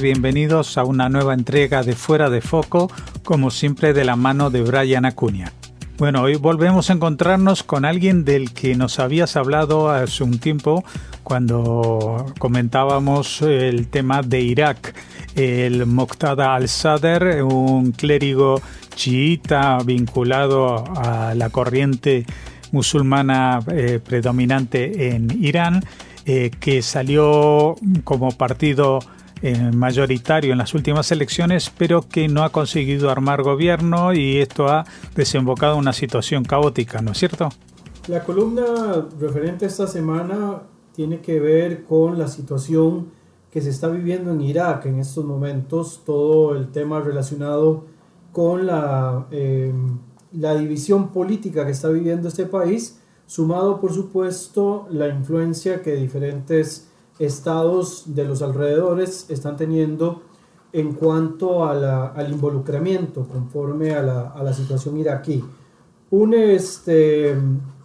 Bienvenidos a una nueva entrega de Fuera de Foco, como siempre de la mano de Brian Acuña. Bueno, hoy volvemos a encontrarnos con alguien del que nos habías hablado hace un tiempo cuando comentábamos el tema de Irak. El Moqtada al-Sadr, un clérigo chiita vinculado a la corriente musulmana eh, predominante en Irán, eh, que salió como partido eh, mayoritario en las últimas elecciones, pero que no ha conseguido armar gobierno y esto ha desembocado en una situación caótica, ¿no es cierto? La columna referente a esta semana tiene que ver con la situación que se está viviendo en Irak en estos momentos, todo el tema relacionado con la, eh, la división política que está viviendo este país, sumado por supuesto la influencia que diferentes estados de los alrededores están teniendo en cuanto al involucramiento conforme a la, situación iraquí. Un este,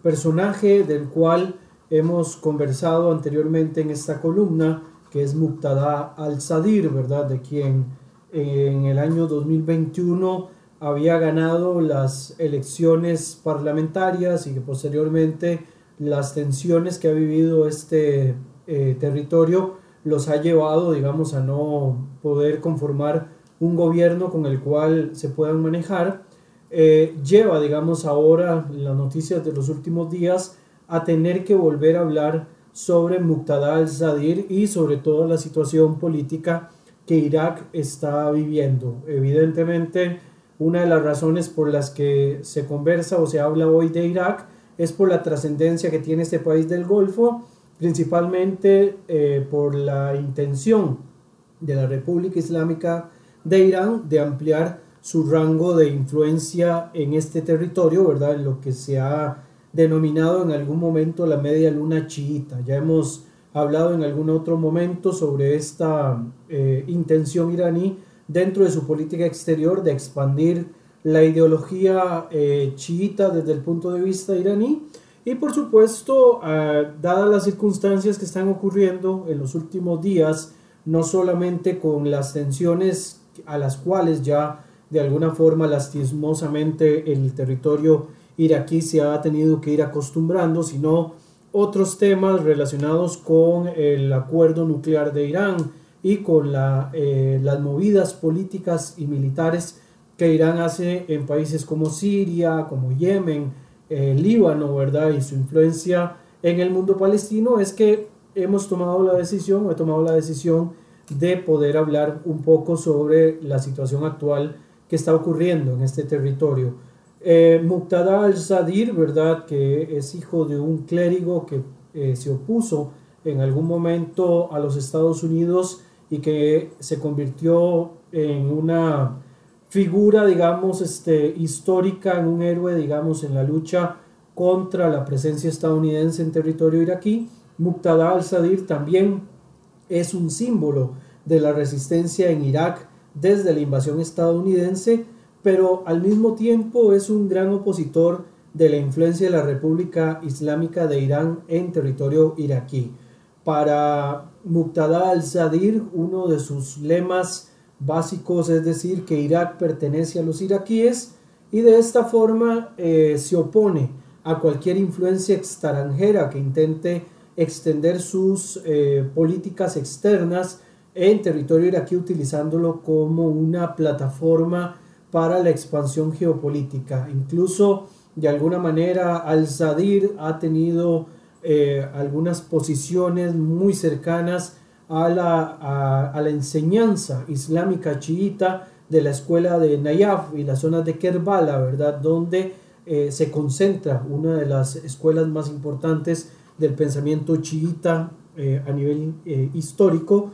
personaje del cual hemos conversado anteriormente en esta columna, que es Muqtada al-Sadir, ¿verdad? De quien en el año 2021 había ganado las elecciones parlamentarias y que posteriormente las tensiones que ha vivido este eh, territorio los ha llevado, digamos, a no poder conformar un gobierno con el cual se puedan manejar, eh, lleva, digamos, ahora las noticias de los últimos días a tener que volver a hablar sobre Muqtada al-Sadir y sobre todo la situación política que Irak está viviendo. Evidentemente, una de las razones por las que se conversa o se habla hoy de Irak es por la trascendencia que tiene este país del Golfo principalmente eh, por la intención de la República Islámica de Irán de ampliar su rango de influencia en este territorio, ¿verdad? En lo que se ha denominado en algún momento la media luna chiita. Ya hemos hablado en algún otro momento sobre esta eh, intención iraní dentro de su política exterior de expandir la ideología eh, chiita desde el punto de vista iraní y por supuesto, ah, dadas las circunstancias que están ocurriendo en los últimos días, no solamente con las tensiones a las cuales ya de alguna forma lastimosamente el territorio iraquí se ha tenido que ir acostumbrando, sino otros temas relacionados con el acuerdo nuclear de Irán y con eh, las movidas políticas y militares que Irán hace en países como Siria, como Yemen, el Líbano, ¿verdad? Y su influencia en el mundo palestino es que hemos tomado la decisión, o he tomado la decisión de poder hablar un poco sobre la situación actual que está ocurriendo en este territorio. Eh, Muqtada al-Sadir, ¿verdad? Que es hijo de un clérigo que eh, se opuso en algún momento a los Estados Unidos y que se convirtió en una figura, digamos, este, histórica, un héroe, digamos, en la lucha contra la presencia estadounidense en territorio iraquí. Muqtada al-Sadir también es un símbolo de la resistencia en Irak desde la invasión estadounidense, pero al mismo tiempo es un gran opositor de la influencia de la República Islámica de Irán en territorio iraquí. Para Muqtada al-Sadir, uno de sus lemas básicos, es decir, que Irak pertenece a los iraquíes y de esta forma eh, se opone a cualquier influencia extranjera que intente extender sus eh, políticas externas en territorio iraquí utilizándolo como una plataforma para la expansión geopolítica. Incluso de alguna manera al-Sadir ha tenido eh, algunas posiciones muy cercanas a la, a, la enseñanza islámica chiita de la escuela de Nayaf y las zonas de Kerbala, ¿verdad? Donde eh, se concentra una de las escuelas más importantes del pensamiento chiita eh, a nivel eh, histórico.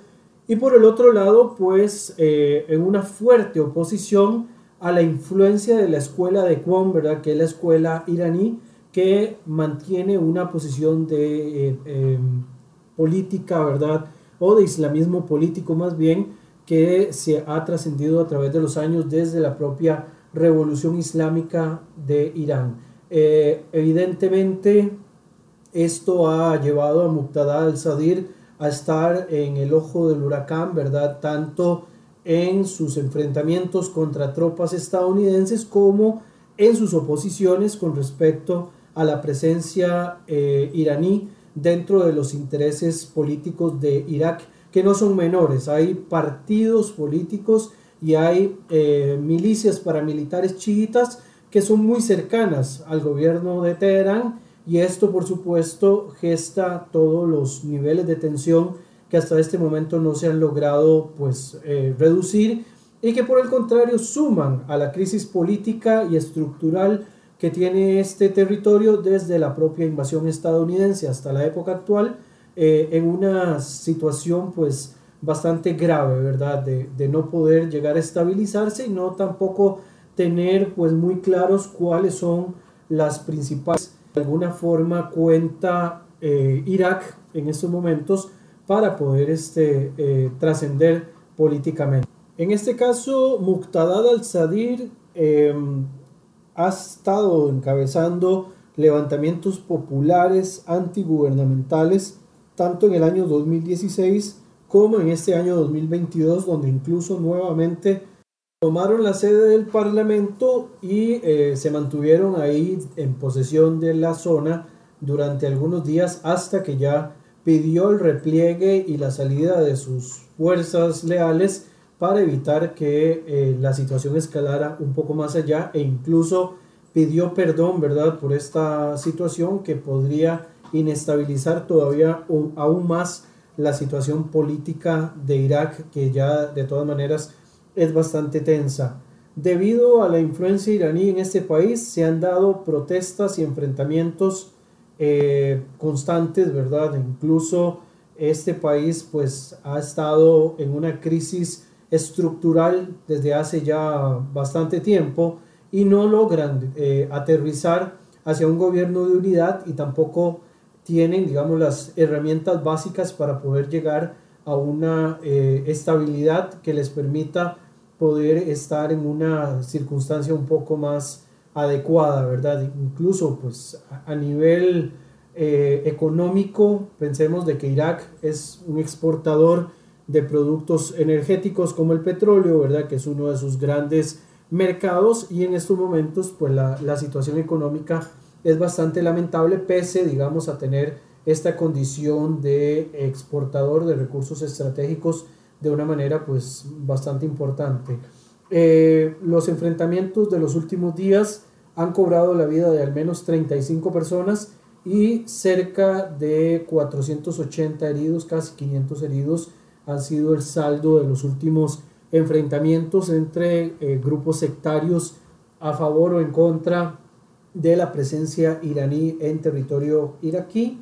Y por el otro lado, pues en una fuerte oposición a la influencia de la escuela de Qom, ¿verdad? Que es la escuela iraní que mantiene una posición de política, ¿verdad? O de islamismo político más bien que se ha trascendido a través de los años desde la propia revolución islámica de Irán. Eh, evidentemente esto ha llevado a Muqtada al-Sadir a estar en el ojo del huracán, ¿verdad? Tanto en sus enfrentamientos contra tropas estadounidenses como en sus oposiciones con respecto a la presencia eh, iraní dentro de los intereses políticos de Irak, que no son menores. Hay partidos políticos y hay eh, milicias paramilitares chiitas que son muy cercanas al gobierno de Teherán y esto por supuesto gesta todos los niveles de tensión que hasta este momento no se han logrado pues eh, reducir y que por el contrario suman a la crisis política y estructural que tiene este territorio desde la propia invasión estadounidense hasta la época actual eh, en una situación pues bastante grave, ¿verdad? De, no poder llegar a estabilizarse y no tampoco tener pues muy claros cuáles son las principales. De alguna forma cuenta eh, Irak en estos momentos para poder este, eh, trascender políticamente. En este caso, Muqtada al-Sadir em, ha estado encabezando levantamientos populares antigubernamentales tanto en el año 2016 como en este año 2022, donde incluso nuevamente tomaron la sede del Parlamento y eh, se mantuvieron ahí en posesión de la zona durante algunos días hasta que ya pidió el repliegue y la salida de sus fuerzas leales para evitar que eh, la situación escalara un poco más allá e incluso pidió perdón, ¿verdad?, por esta situación que podría inestabilizar todavía aún más la situación política de Irak, que ya de todas maneras es bastante tensa. Debido a la influencia iraní en este país, se han dado protestas y enfrentamientos eh, constantes, ¿verdad? Incluso este país pues ha estado en una crisis estructural desde hace ya bastante tiempo y no logran eh, aterrizar hacia un gobierno de unidad y tampoco tienen, digamos, las herramientas básicas para poder llegar a una eh, estabilidad que les permita poder estar en una circunstancia un poco más adecuada, ¿verdad? Incluso, pues, a nivel eh, económico, pensemos de que Irak es un exportador de productos energéticos como el petróleo, ¿verdad? Que es uno de sus grandes mercados y en estos momentos, pues, la, la situación económica es bastante lamentable pese, digamos, a tener esta condición de exportador de recursos estratégicos de una manera pues bastante importante. Eh, los enfrentamientos de los últimos días han cobrado la vida de al menos 35 personas y cerca de 480 heridos, casi 500 heridos, han sido el saldo de los últimos enfrentamientos entre eh, grupos sectarios a favor o en contra de la presencia iraní en territorio iraquí.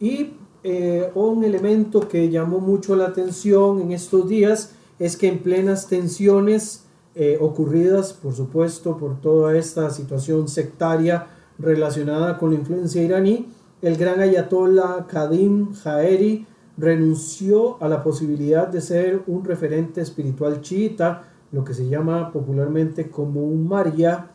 Y eh, un elemento que llamó mucho la atención en estos días es que en plenas tensiones eh, ocurridas, por supuesto, por toda esta situación sectaria relacionada con la influencia iraní, el gran ayatollah Kadim Jaeri renunció a la posibilidad de ser un referente espiritual chiita, lo que se llama popularmente como un maria,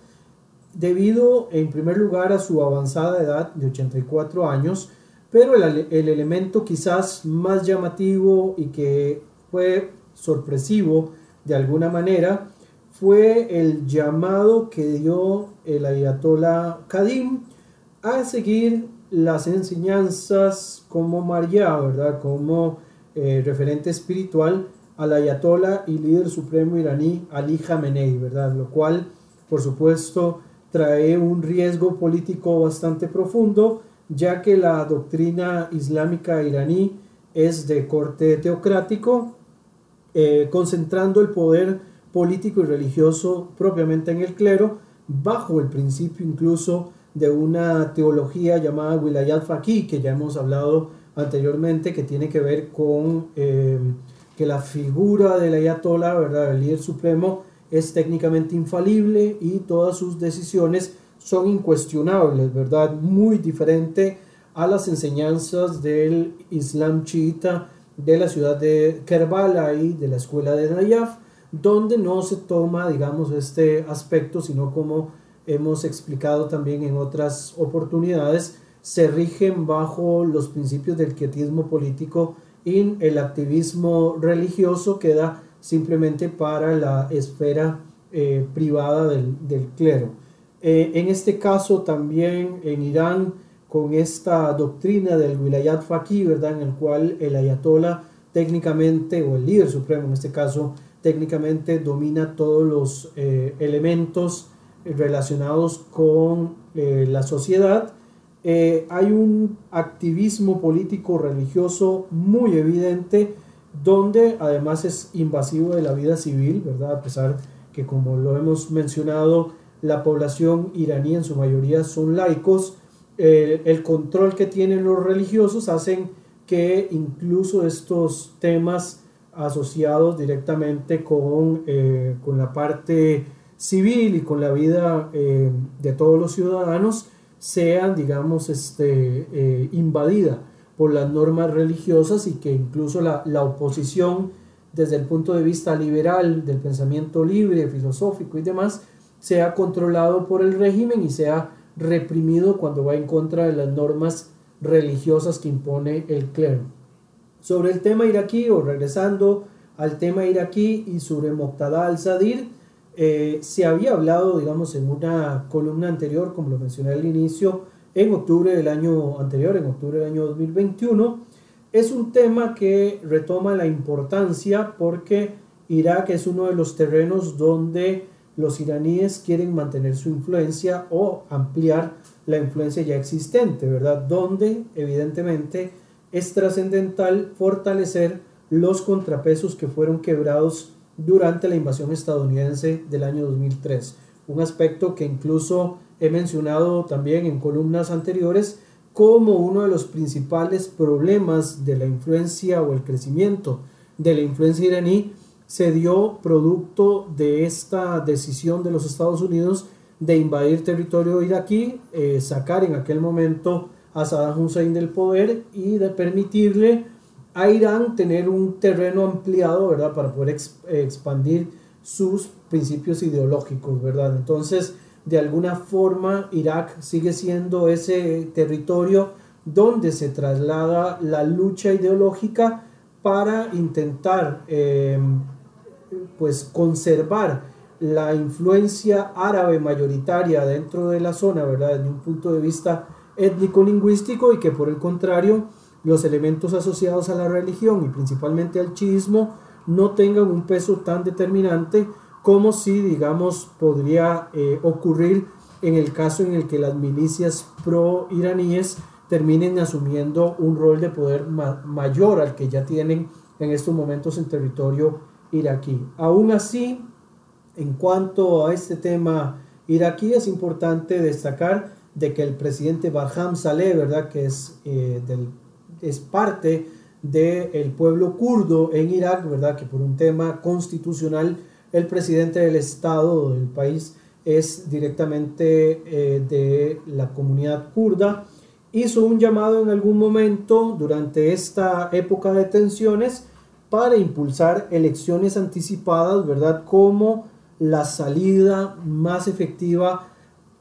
debido en primer lugar a su avanzada edad de 84 años, pero el, elemento quizás más llamativo y que fue sorpresivo de alguna manera fue el llamado que dio el ayatollah Kadim a seguir las enseñanzas como María, ¿verdad? Como eh, referente espiritual al ayatollah y líder supremo iraní Ali Khamenei, ¿verdad? Lo cual, por supuesto, trae un riesgo político bastante profundo, ya que la doctrina islámica iraní es de corte teocrático, eh, concentrando el poder político y religioso propiamente en el clero, bajo el principio incluso de una teología llamada Wilayat Faqih, que ya hemos hablado anteriormente, que tiene que ver con eh, que la figura del ayatollah, ¿verdad? el líder supremo, es técnicamente infalible y todas sus decisiones son incuestionables, ¿verdad? Muy diferente a las enseñanzas del Islam chiita de la ciudad de Kerbala y de la escuela de Nayaf, donde no se toma, digamos, este aspecto, sino como hemos explicado también en otras oportunidades, se rigen bajo los principios del quietismo político y el activismo religioso queda simplemente para la esfera eh, privada del, clero. Eh, en este caso también en Irán, con esta doctrina del Wilayat Faqih, ¿verdad? en el cual el ayatollah técnicamente, o el líder supremo en este caso, técnicamente domina todos los eh, elementos relacionados con la sociedad, hay un activismo político religioso muy evidente donde además es invasivo de la vida civil, ¿verdad? A pesar que como lo hemos mencionado, la población iraní en su mayoría son laicos, eh, el control que tienen los religiosos hacen que incluso estos temas asociados directamente con, eh, con la parte civil y con la vida eh, de todos los ciudadanos sean, digamos, este, invadida por las normas religiosas y que incluso la, la, oposición desde el punto de vista liberal del pensamiento libre, filosófico y demás, sea controlado por el régimen y sea reprimido cuando va en contra de las normas religiosas que impone el clero. Sobre el tema iraquí, o regresando al tema iraquí y sobre Moqtada al-Sadir, eh, se había hablado, digamos, en una columna anterior, como lo mencioné al inicio, en octubre del año anterior, en octubre del año 2021. Es un tema que retoma la importancia porque Irak es uno de los terrenos donde los iraníes quieren mantener su influencia o ampliar la influencia ya existente, ¿verdad? Donde evidentemente es trascendental fortalecer los contrapesos que fueron quebrados durante la invasión estadounidense del año 2003. Un aspecto que incluso he mencionado también en columnas anteriores como uno de los principales problemas de la influencia o el crecimiento de la influencia iraní se dio producto de esta decisión de los Estados Unidos de invadir territorio iraquí, eh, sacar en aquel momento a Saddam Hussein del poder y de permitirle a Irán tener un terreno ampliado, ¿verdad?, para poder expandir sus principios ideológicos, ¿verdad? Entonces, de alguna forma Irak sigue siendo ese territorio donde se traslada la lucha ideológica para intentar em, pues conservar la influencia árabe mayoritaria dentro de la zona, ¿verdad? Desde un punto de vista étnico-lingüístico y que por el contrario los elementos asociados a la religión y principalmente al chiismo no tengan un peso tan determinante como si, digamos, podría eh, ocurrir en el caso en el que las milicias pro-iraníes terminen asumiendo un rol de poder mayor al que ya tienen en estos momentos en territorio iraquí. Aún así, en cuanto a este tema iraquí, es importante destacar de que el presidente Barham Saleh, ¿verdad? que es, eh, del, es parte del pueblo kurdo en Irak, ¿verdad? que por un tema constitucional el presidente del estado del país es directamente eh, de la comunidad kurda. Hizo un llamado en algún momento durante esta época de tensiones para impulsar elecciones anticipadas, ¿verdad? Como la salida más efectiva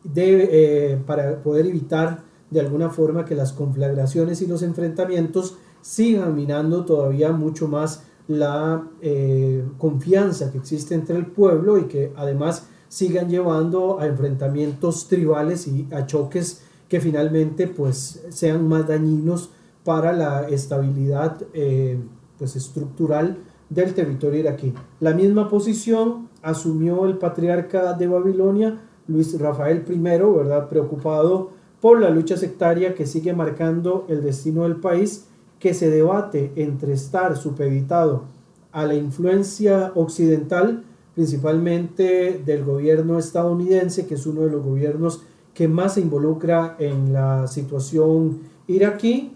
de, eh, para poder evitar de alguna forma que las conflagraciones y los enfrentamientos sigan minando todavía mucho más la eh, confianza que existe entre el pueblo y que además sigan llevando a enfrentamientos tribales y a choques que finalmente pues sean más dañinos para la estabilidad eh, pues estructural del territorio iraquí. La misma posición asumió el patriarca de Babilonia, Luis Rafael I, ¿verdad? preocupado por la lucha sectaria que sigue marcando el destino del país que se debate entre estar supeditado a la influencia occidental, principalmente del gobierno estadounidense, que es uno de los gobiernos que más se involucra en la situación iraquí,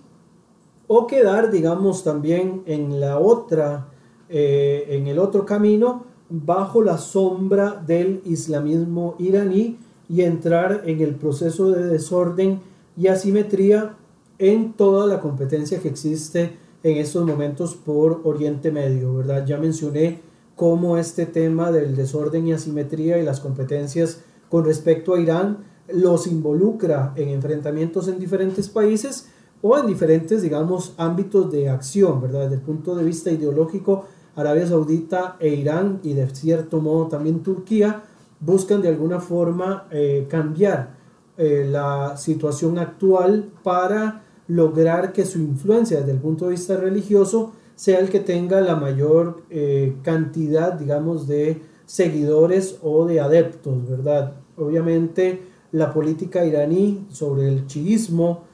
o quedar, digamos, también en la otra, eh, en el otro camino, bajo la sombra del islamismo iraní y entrar en el proceso de desorden y asimetría en toda la competencia que existe en estos momentos por Oriente Medio, ¿verdad? Ya mencioné cómo este tema del desorden y asimetría y las competencias con respecto a Irán los involucra en enfrentamientos en diferentes países, o en diferentes, digamos, ámbitos de acción, ¿verdad? Desde el punto de vista ideológico, Arabia Saudita e Irán y de cierto modo también Turquía buscan de alguna forma eh, cambiar eh, la situación actual para lograr que su influencia desde el punto de vista religioso sea el que tenga la mayor eh, cantidad, digamos, de seguidores o de adeptos, ¿verdad? Obviamente la política iraní sobre el chiismo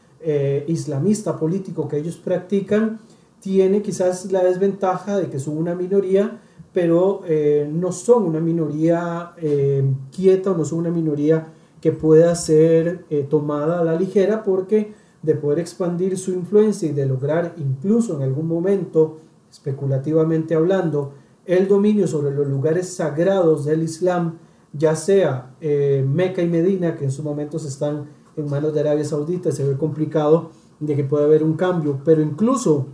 islamista político que ellos practican tiene quizás la desventaja de que son una minoría, pero eh, no son una minoría quieta o no son una minoría que pueda ser tomada a la ligera porque de poder expandir su influencia y de lograr incluso en algún momento, especulativamente hablando, el dominio sobre los lugares sagrados del Islam, ya sea eh, Meca y Medina, que en su momento están en manos de Arabia Saudita, se ve complicado de que pueda haber un cambio, pero incluso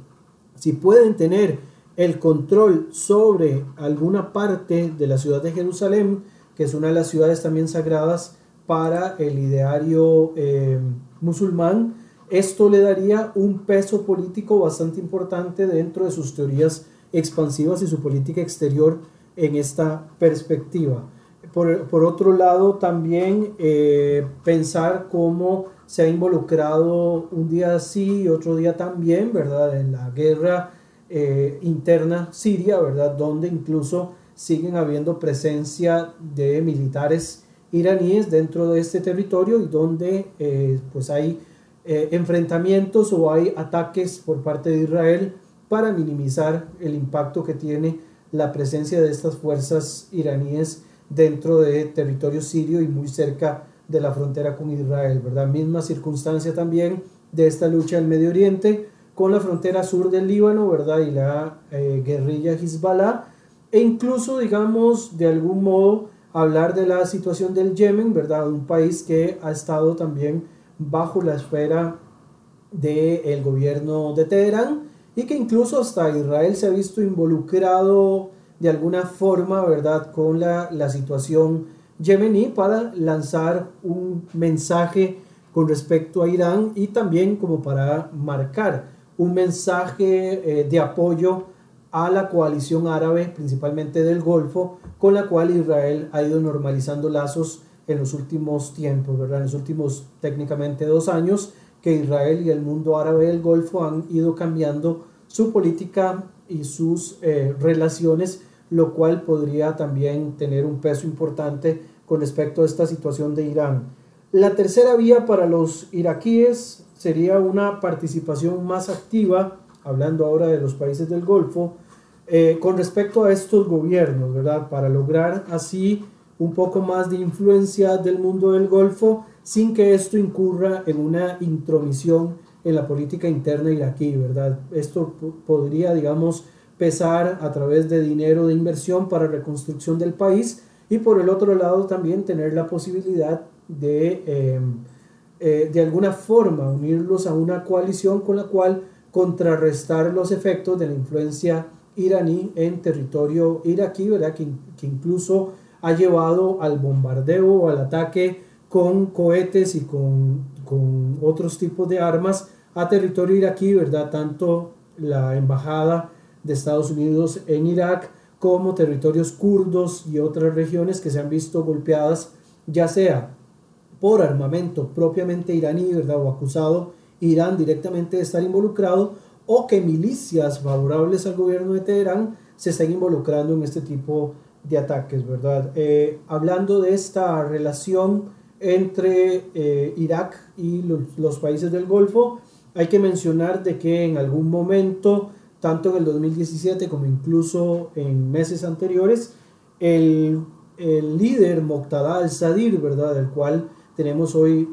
si pueden tener el control sobre alguna parte de la ciudad de Jerusalén, que es una de las ciudades también sagradas para el ideario eh, musulmán, esto le daría un peso político bastante importante dentro de sus teorías expansivas y su política exterior en esta perspectiva. Por, otro lado, también eh, pensar cómo se ha involucrado un día sí y otro día también, ¿verdad? En la guerra eh, interna siria, ¿verdad? Donde incluso siguen habiendo presencia de militares iraníes dentro de este territorio y donde eh, pues hay eh, enfrentamientos o hay ataques por parte de Israel para minimizar el impacto que tiene la presencia de estas fuerzas iraníes dentro de territorio sirio y muy cerca de la frontera con Israel, ¿verdad? Misma circunstancia también de esta lucha en Medio Oriente con la frontera sur del Líbano, ¿verdad? Y la eh, guerrilla Hezbollah, e incluso, digamos, de algún modo hablar de la situación del Yemen, ¿verdad? Un país que ha estado también bajo la esfera del gobierno de Teherán y que incluso hasta Israel se ha visto involucrado de alguna forma, ¿verdad?, con la, la situación yemení para lanzar un mensaje con respecto a Irán y también como para marcar un mensaje eh, de apoyo a la coalición árabe, principalmente del Golfo, con la cual Israel ha ido normalizando lazos en los últimos tiempos, ¿verdad? En los últimos técnicamente dos años que Israel y el mundo árabe del Golfo han ido cambiando su política y sus eh, relaciones, lo cual podría también tener un peso importante con respecto a esta situación de Irán. La tercera vía para los iraquíes sería una participación más activa, hablando ahora de los países del Golfo, eh, con respecto a estos gobiernos, ¿verdad? Para lograr así un poco más de influencia del mundo del Golfo sin que esto incurra en una intromisión en la política interna iraquí, ¿verdad? Esto podría, digamos, pesar a través de dinero de inversión para reconstrucción del país y por el otro lado también tener la posibilidad de em, eh, de alguna forma unirlos a una coalición con la cual contrarrestar los efectos de la influencia iraní en territorio iraquí, ¿verdad? Que, que incluso ha llevado al bombardeo o al ataque con cohetes y con, con otros tipos de armas a territorio iraquí, ¿verdad? Tanto la embajada de Estados Unidos en Irak como territorios kurdos y otras regiones que se han visto golpeadas, ya sea por armamento propiamente iraní, ¿verdad? O acusado Irán directamente de estar involucrado, o que milicias favorables al gobierno de Teherán se estén involucrando en este tipo de ataques, ¿verdad? Eh, hablando de esta relación entre eh, Irak y los, países del Golfo, hay que mencionar de que en algún momento, tanto en el 2017 como incluso en meses anteriores, el, el líder Moqtada al-Sadir, ¿verdad? Del cual tenemos hoy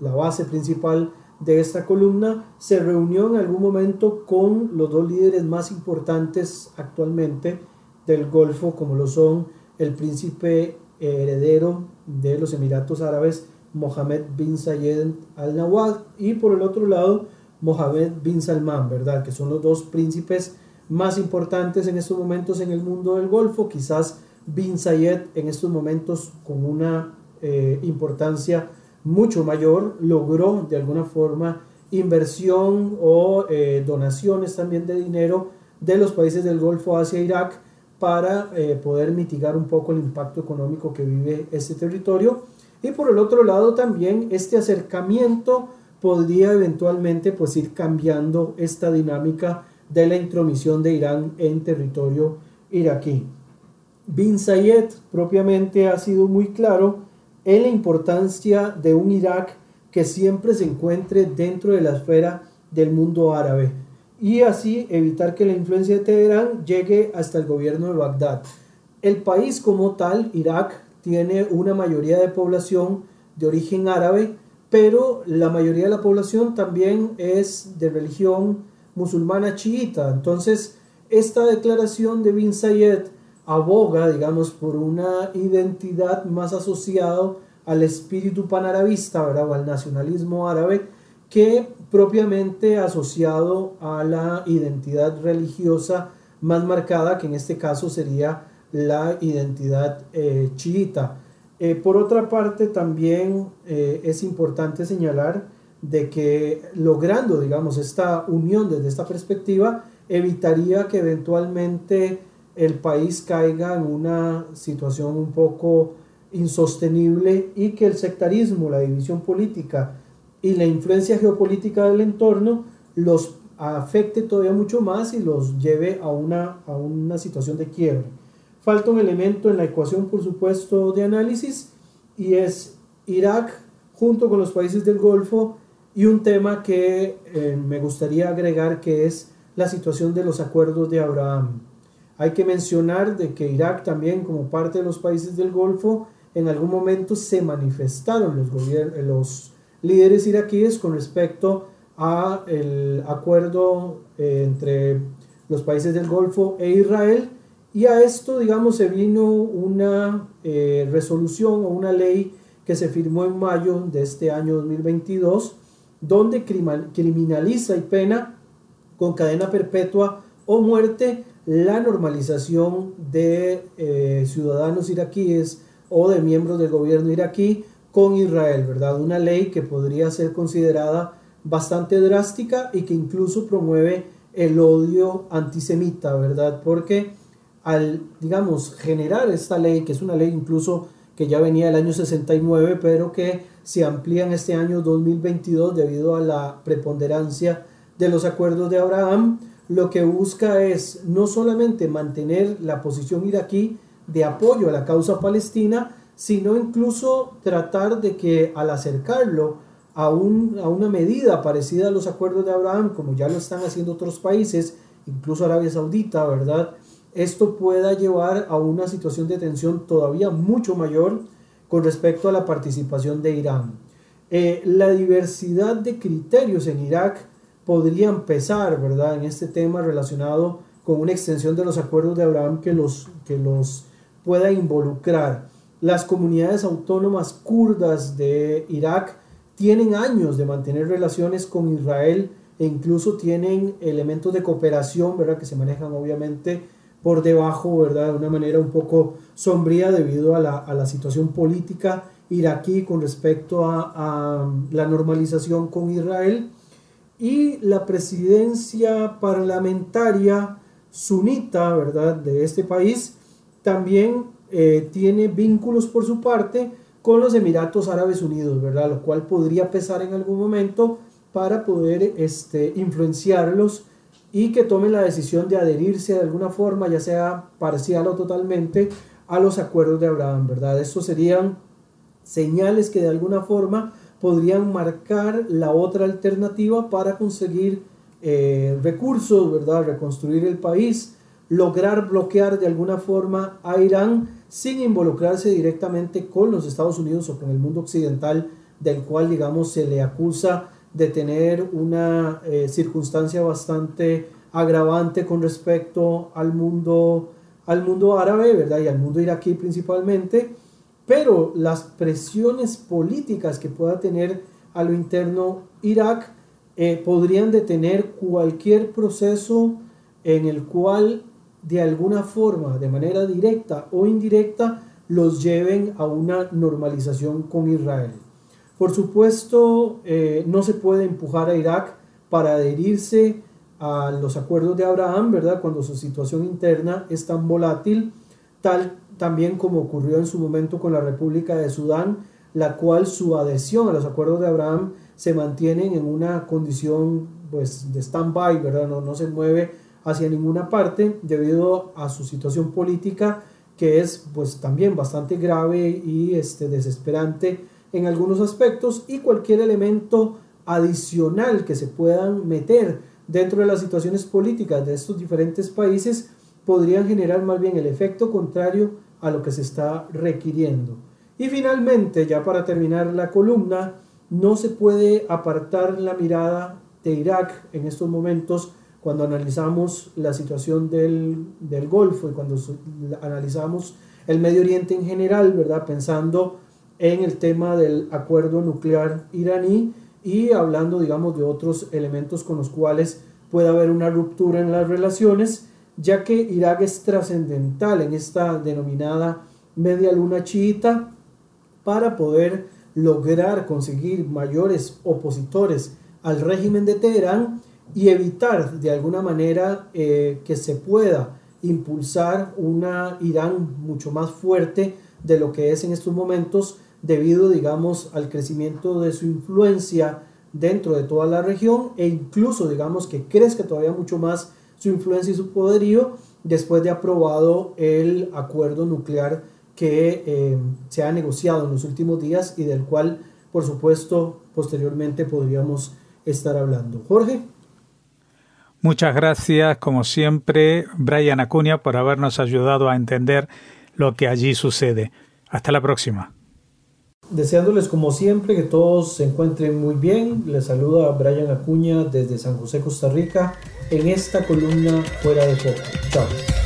la base principal de esta columna, se reunió en algún momento con los dos líderes más importantes actualmente del Golfo, como lo son el príncipe heredero de los Emiratos Árabes, Mohammed bin Zayed al Nawad, y por el otro lado, Mohammed bin Salman, ¿verdad? Que son los dos príncipes más importantes en estos momentos en el mundo del Golfo, quizás bin Zayed en estos momentos con una eh, importancia mucho mayor, logró de alguna forma inversión o eh, donaciones también de dinero de los países del Golfo hacia Irak para eh, poder mitigar un poco el impacto económico que vive este territorio. Y por el otro lado también este acercamiento podría eventualmente pues ir cambiando esta dinámica de la intromisión de Irán en territorio iraquí. Bin Zayed propiamente ha sido muy claro en la importancia de un Irak que siempre se encuentre dentro de la esfera del mundo árabe y así evitar que la influencia de Teherán llegue hasta el gobierno de Bagdad. El país como tal, Irak, tiene una mayoría de población de origen árabe, pero la mayoría de la población también es de religión musulmana chiita. Entonces, esta declaración de Bin Zayed aboga, digamos, por una identidad más asociada al espíritu panarabista, ¿verdad? o al nacionalismo árabe, que propiamente asociado a la identidad religiosa más marcada, que en este caso sería la identidad eh, chiita. Eh, por otra parte, también eh, es importante señalar de que logrando, digamos, esta unión desde esta perspectiva, evitaría que eventualmente el país caiga en una situación un poco insostenible y que el sectarismo, la división política y la influencia geopolítica del entorno los afecte todavía mucho más y los lleve a una, a una situación de quiebre. Falta un elemento en la ecuación, por supuesto, de análisis y es Irak junto con los países del Golfo y un tema que eh, me gustaría agregar que es la situación de los acuerdos de Abraham. Hay que mencionar de que Irak también, como parte de los países del Golfo, en algún momento se manifestaron los, líderes iraquíes con respecto a el acuerdo eh, entre los países del Golfo e Israel. Y a esto digamos se vino una eh, resolución o una ley que se firmó en mayo de este año 2022 donde criminaliza y pena con cadena perpetua o muerte la normalización de eh, ciudadanos iraquíes o de miembros del gobierno iraquí con Israel, ¿verdad? Una ley que podría ser considerada bastante drástica y que incluso promueve el odio antisemita, ¿verdad? Porque al, digamos, generar esta ley, que es una ley incluso que ya venía del año 69, pero que se amplía en este año 2022 debido a la preponderancia de los acuerdos de Abraham, lo que busca es no solamente mantener la posición iraquí de apoyo a la causa palestina, sino incluso tratar de que al acercarlo a, a una medida parecida a los acuerdos de Abraham, como ya lo están haciendo otros países, incluso Arabia Saudita, ¿verdad? Esto pueda llevar a una situación de tensión todavía mucho mayor con respecto a la participación de Irán. Eh, la diversidad de criterios en Irak podría empezar, ¿verdad?, en este tema relacionado con una extensión de los acuerdos de Abraham que los, que los pueda involucrar. Las comunidades autónomas kurdas de Irak tienen años de mantener relaciones con Israel e incluso tienen elementos de cooperación, ¿verdad?, que se manejan obviamente por debajo, ¿verdad?, de una manera un poco sombría debido a la, a la situación política iraquí con respecto a, a la normalización con Israel y la presidencia parlamentaria sunita, ¿verdad?, de este país también eh, tiene vínculos por su parte con los Emiratos Árabes Unidos, ¿verdad?, lo cual podría pesar en algún momento para poder este, influenciarlos y que tomen la decisión de adherirse de alguna forma, ya sea parcial o totalmente, a los acuerdos de Abraham, ¿verdad? Estos serían señales que de alguna forma podrían marcar la otra alternativa para conseguir eh, recursos, ¿verdad? Reconstruir el país, lograr bloquear de alguna forma a Irán sin involucrarse directamente con los Estados Unidos o con el mundo occidental, del cual, digamos, se le acusa de tener una eh, circunstancia bastante agravante con respecto al mundo, al mundo árabe, ¿verdad? Y al mundo iraquí principalmente pero las presiones políticas que pueda tener a lo interno Irak eh, podrían detener cualquier proceso en el cual de alguna forma, de manera directa o indirecta, los lleven a una normalización con Israel. Por supuesto, eh, no se puede empujar a Irak para adherirse a los acuerdos de Abraham, ¿verdad? Cuando su situación interna es tan volátil, tal también como ocurrió en su momento con la República de Sudán, la cual su adhesión a los acuerdos de Abraham se mantiene en una condición pues, de stand-by, ¿verdad? No, no se mueve hacia ninguna parte debido a su situación política que es pues también bastante grave y este, desesperante en algunos aspectos y cualquier elemento adicional que se puedan meter dentro de las situaciones políticas de estos diferentes países podrían generar más bien el efecto contrario a lo que se está requiriendo. Y finalmente, ya para terminar la columna, no se puede apartar la mirada de Irak en estos momentos cuando analizamos la situación del, del Golfo y cuando analizamos el Medio Oriente en general, ¿verdad? Pensando en el tema del acuerdo nuclear iraní y hablando, digamos, de otros elementos con los cuales puede haber una ruptura en las relaciones, ya que Irak es trascendental en esta denominada media luna chiita para poder lograr conseguir mayores opositores al régimen de Teherán y evitar de alguna manera eh, que se pueda impulsar una Irán mucho más fuerte de lo que es en estos momentos debido digamos al crecimiento de su influencia dentro de toda la región e incluso digamos que crezca todavía mucho más su influencia y su poderío después de aprobado el acuerdo nuclear que eh, se ha negociado en los últimos días y del cual por supuesto posteriormente podríamos estar hablando. Jorge. Muchas gracias, como siempre, Brian Acuña, por habernos ayudado a entender lo que allí sucede. Hasta la próxima. Deseándoles, como siempre, que todos se encuentren muy bien. Les saluda Brian Acuña desde San José, Costa Rica, en esta columna Fuera de Foco. Chao.